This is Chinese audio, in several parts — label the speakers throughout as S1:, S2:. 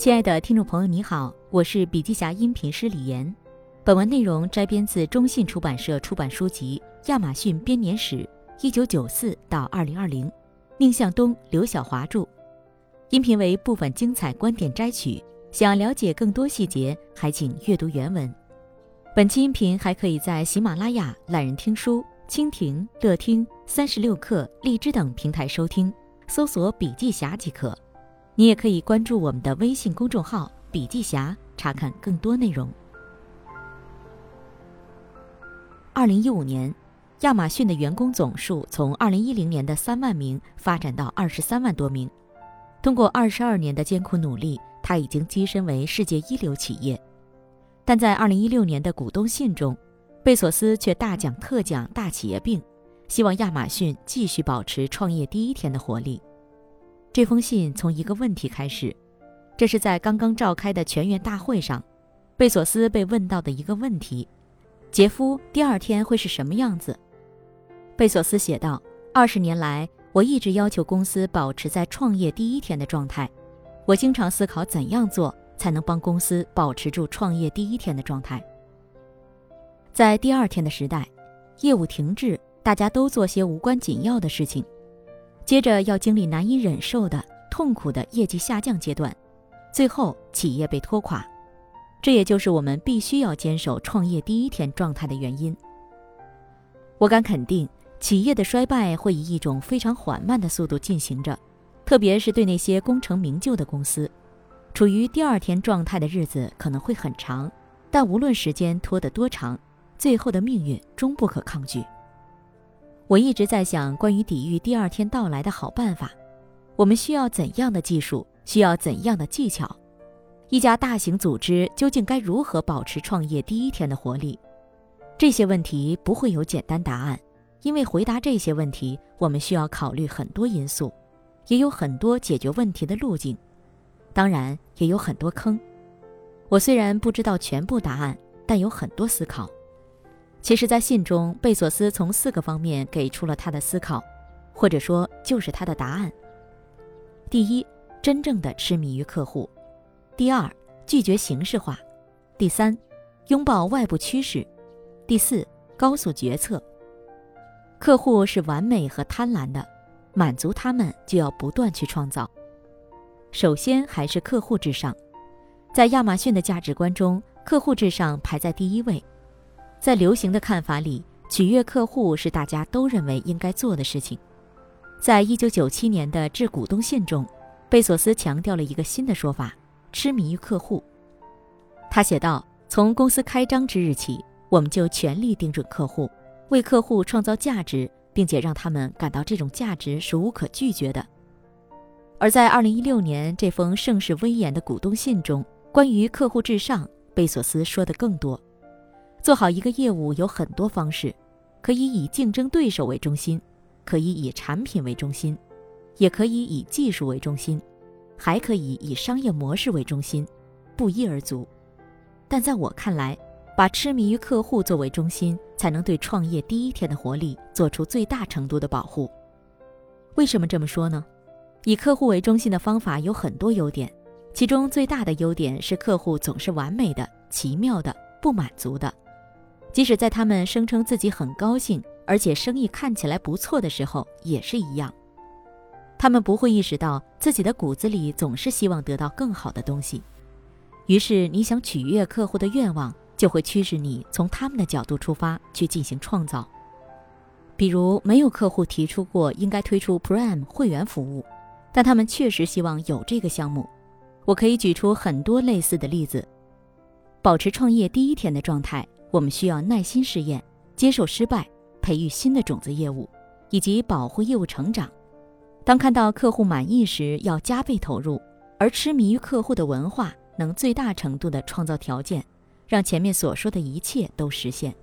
S1: 亲爱的听众朋友，你好，我是笔记侠音频师李岩。本文内容摘编自中信出版社出版书籍《亚马逊编年史（一九九四到二零二零）》，宁向东、刘晓华著。音频为部分精彩观点摘取，想了解更多细节，还请阅读原文。本期音频还可以在喜马拉雅、懒人听书、蜻蜓、乐听、三十六课、荔枝等平台收听，搜索“笔记侠”即可。你也可以关注我们的微信公众号“笔记侠”，查看更多内容。二零一五年，亚马逊的员工总数从二零一零年的三万名发展到二十三万多名。通过二十二年的艰苦努力，它已经跻身为世界一流企业。但在二零一六年的股东信中，贝索斯却大讲特讲大企业病，希望亚马逊继续保持创业第一天的活力。这封信从一个问题开始，这是在刚刚召开的全员大会上，贝索斯被问到的一个问题：“杰夫，第二天会是什么样子？”贝索斯写道：“二十年来，我一直要求公司保持在创业第一天的状态。我经常思考怎样做才能帮公司保持住创业第一天的状态。在第二天的时代，业务停滞，大家都做些无关紧要的事情。”接着要经历难以忍受的痛苦的业绩下降阶段，最后企业被拖垮，这也就是我们必须要坚守创业第一天状态的原因。我敢肯定，企业的衰败会以一种非常缓慢的速度进行着，特别是对那些功成名就的公司，处于第二天状态的日子可能会很长，但无论时间拖得多长，最后的命运终不可抗拒。我一直在想关于抵御第二天到来的好办法，我们需要怎样的技术？需要怎样的技巧？一家大型组织究竟该如何保持创业第一天的活力？这些问题不会有简单答案，因为回答这些问题，我们需要考虑很多因素，也有很多解决问题的路径，当然也有很多坑。我虽然不知道全部答案，但有很多思考。其实，在信中，贝索斯从四个方面给出了他的思考，或者说就是他的答案。第一，真正的痴迷于客户；第二，拒绝形式化；第三，拥抱外部趋势；第四，高速决策。客户是完美和贪婪的，满足他们就要不断去创造。首先还是客户至上，在亚马逊的价值观中，客户至上排在第一位。在流行的看法里，取悦客户是大家都认为应该做的事情。在一九九七年的致股东信中，贝索斯强调了一个新的说法：痴迷于客户。他写道：“从公司开张之日起，我们就全力盯准客户，为客户创造价值，并且让他们感到这种价值是无可拒绝的。”而在二零一六年这封盛世威严的股东信中，关于客户至上，贝索斯说的更多。做好一个业务有很多方式，可以以竞争对手为中心，可以以产品为中心，也可以以技术为中心，还可以以商业模式为中心，不一而足。但在我看来，把痴迷于客户作为中心，才能对创业第一天的活力做出最大程度的保护。为什么这么说呢？以客户为中心的方法有很多优点，其中最大的优点是客户总是完美的、奇妙的、不满足的。即使在他们声称自己很高兴，而且生意看起来不错的时候，也是一样。他们不会意识到自己的骨子里总是希望得到更好的东西，于是你想取悦客户的愿望就会驱使你从他们的角度出发去进行创造。比如，没有客户提出过应该推出 Prime 会员服务，但他们确实希望有这个项目。我可以举出很多类似的例子。保持创业第一天的状态。我们需要耐心试验，接受失败，培育新的种子业务，以及保护业务成长。当看到客户满意时，要加倍投入。而痴迷于客户的文化，能最大程度地创造条件，让前面所说的一切都实现。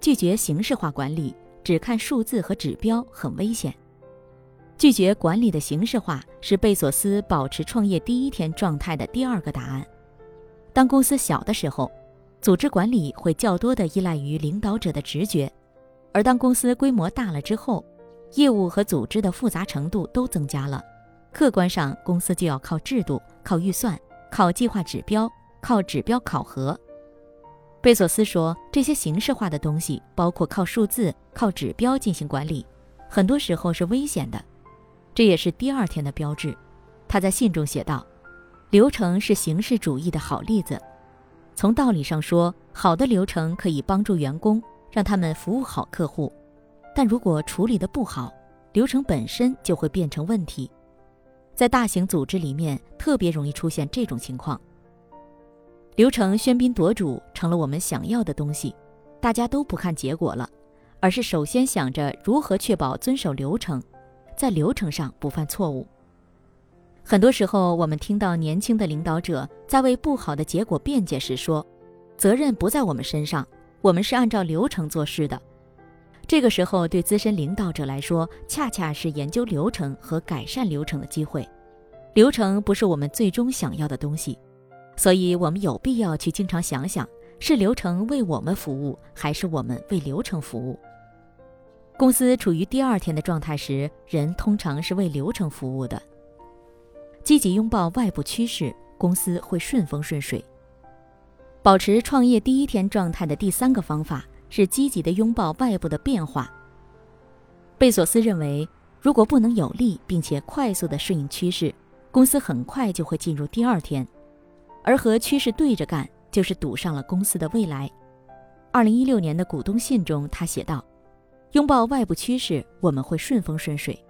S1: 拒绝形式化管理，只看数字和指标很危险。拒绝管理的形式化，是贝索斯保持创业第一天状态的第二个答案。当公司小的时候。组织管理会较多的依赖于领导者的直觉，而当公司规模大了之后，业务和组织的复杂程度都增加了，客观上公司就要靠制度、靠预算，靠计划指标，靠指标考核。贝索斯说，这些形式化的东西，包括靠数字、靠指标进行管理，很多时候是危险的。这也是第二天的标志。他在信中写道：“流程是形式主义的好例子。从道理上说，好的流程可以帮助员工，让他们服务好客户。但如果处理的不好，流程本身就会变成问题。在大型组织里面，特别容易出现这种情况。”流程喧宾夺主成了我们想要的东西，大家都不看结果了，而是首先想着如何确保遵守流程，在流程上不犯错误。很多时候，我们听到年轻的领导者在为不好的结果辩解时说：“责任不在我们身上，我们是按照流程做事的。”这个时候，对资深领导者来说，恰恰是研究流程和改善流程的机会。流程不是我们最终想要的东西。所以，我们有必要去经常想想，是流程为我们服务，还是我们为流程服务？公司处于第二天的状态时，人通常是为流程服务的。积极拥抱外部趋势，公司会顺风顺水。保持创业第一天状态的第三个方法是积极的拥抱外部的变化。贝索斯认为，如果不能有力并且快速地顺应趋势，公司很快就会进入第二天。而和趋势对着干，就是赌上了公司的未来。二零一六年的股东信中，他写道：“拥抱外部趋势，我们会顺风顺水。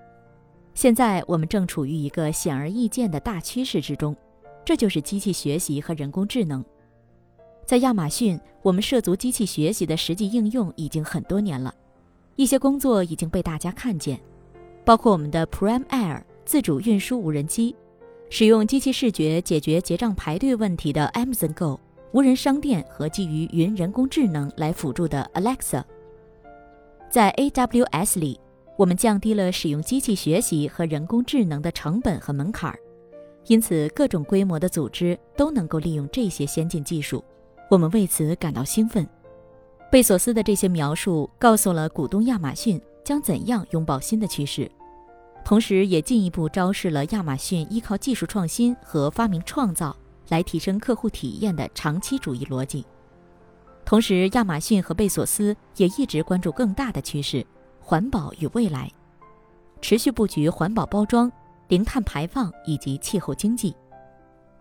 S1: 现在我们正处于一个显而易见的大趋势之中，这就是机器学习和人工智能。在亚马逊，我们涉足机器学习的实际应用已经很多年了，一些工作已经被大家看见，包括我们的 Prime Air 自主运输无人机。”使用机器视觉解决结账排队问题的 Amazon Go 无人商店和基于云人工智能来辅助的 Alexa，在 AWS 里，我们降低了使用机器学习和人工智能的成本和门槛儿，因此各种规模的组织都能够利用这些先进技术，我们为此感到兴奋。贝索斯的这些描述告诉了股东亚马逊将怎样拥抱新的趋势。同时，也进一步昭示了亚马逊依靠技术创新和发明创造来提升客户体验的长期主义逻辑。同时，亚马逊和贝索斯也一直关注更大的趋势——环保与未来，持续布局环保包装、零碳排放以及气候经济。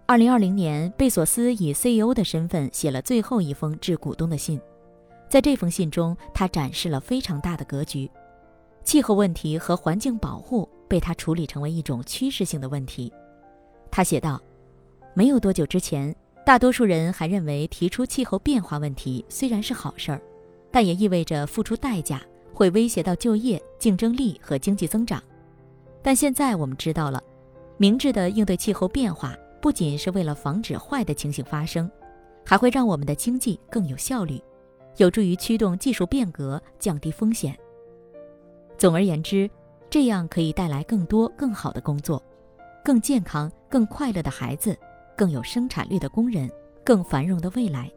S1: 二零二零年，贝索斯以 CEO 的身份写了最后一封致股东的信，在这封信中，他展示了非常大的格局。气候问题和环境保护被他处理成为一种趋势性的问题。他写道：“没有多久之前，大多数人还认为提出气候变化问题虽然是好事儿，但也意味着付出代价，会威胁到就业、竞争力和经济增长。但现在我们知道了，明智的应对气候变化不仅是为了防止坏的情形发生，还会让我们的经济更有效率，有助于驱动技术变革，降低风险。”总而言之，这样可以带来更多更好的工作，更健康、更快乐的孩子，更有生产力的工人，更繁荣的未来。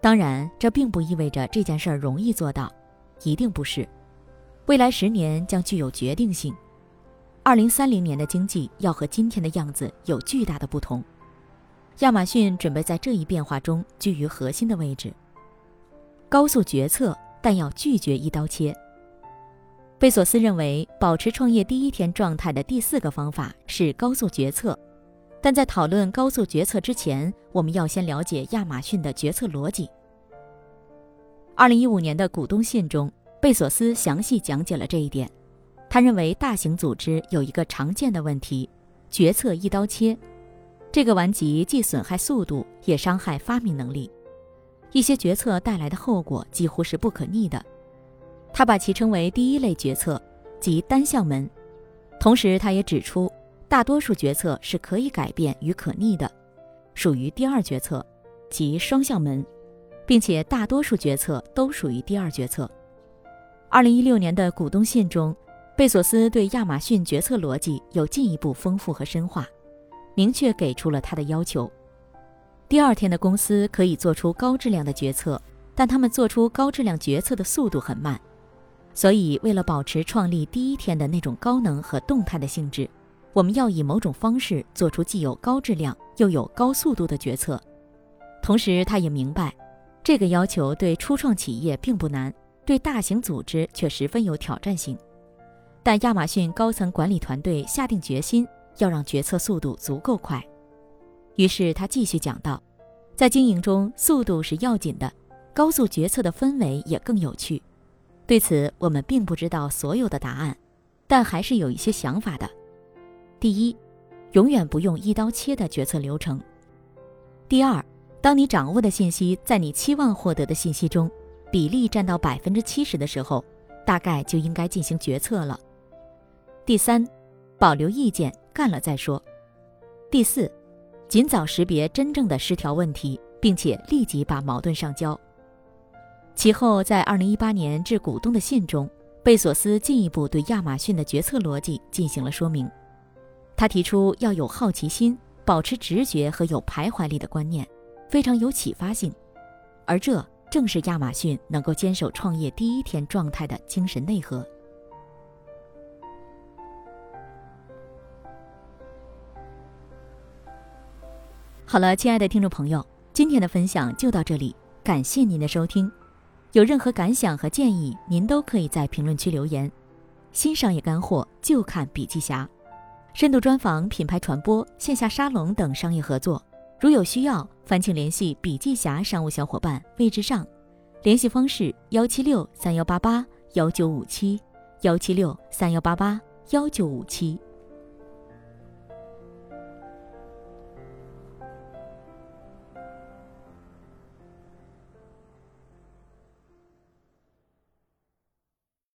S1: 当然，这并不意味着这件事儿容易做到，一定不是。未来十年将具有决定性。二零三零年的经济要和今天的样子有巨大的不同。亚马逊准备在这一变化中居于核心的位置。高速决策，但要拒绝一刀切。贝索斯认为，保持创业第一天状态的第四个方法是高速决策。但在讨论高速决策之前，我们要先了解亚马逊的决策逻辑。二零一五年的股东信中，贝索斯详细讲解了这一点。他认为，大型组织有一个常见的问题：决策一刀切。这个顽疾既损害速度，也伤害发明能力。一些决策带来的后果几乎是不可逆的。他把其称为第一类决策，即单向门。同时，他也指出，大多数决策是可以改变与可逆的，属于第二决策，即双向门，并且大多数决策都属于第二决策。二零一六年的股东信中，贝索斯对亚马逊决策逻辑有进一步丰富和深化，明确给出了他的要求：第二天的公司可以做出高质量的决策，但他们做出高质量决策的速度很慢。所以，为了保持创立第一天的那种高能和动态的性质，我们要以某种方式做出既有高质量又有高速度的决策。同时，他也明白，这个要求对初创企业并不难，对大型组织却十分有挑战性。但亚马逊高层管理团队下定决心要让决策速度足够快。于是他继续讲道，在经营中，速度是要紧的，高速决策的氛围也更有趣。对此，我们并不知道所有的答案，但还是有一些想法的。第一，永远不用一刀切的决策流程。第二，当你掌握的信息在你期望获得的信息中比例占到百分之七十的时候，大概就应该进行决策了。第三，保留意见，干了再说。第四，尽早识别真正的失调问题，并且立即把矛盾上交。其后，在二零一八年致股东的信中，贝索斯进一步对亚马逊的决策逻辑进行了说明。他提出要有好奇心、保持直觉和有徘徊力的观念，非常有启发性。而这正是亚马逊能够坚守创业第一天状态的精神内核。好了，亲爱的听众朋友，今天的分享就到这里，感谢您的收听。有任何感想和建议，您都可以在评论区留言。新商业干货就看笔记侠，深度专访、品牌传播、线下沙龙等商业合作，如有需要，烦请联系笔记侠商务小伙伴魏志上，联系方式：幺七六三幺八八幺九五七，幺七六三幺八八幺九五七。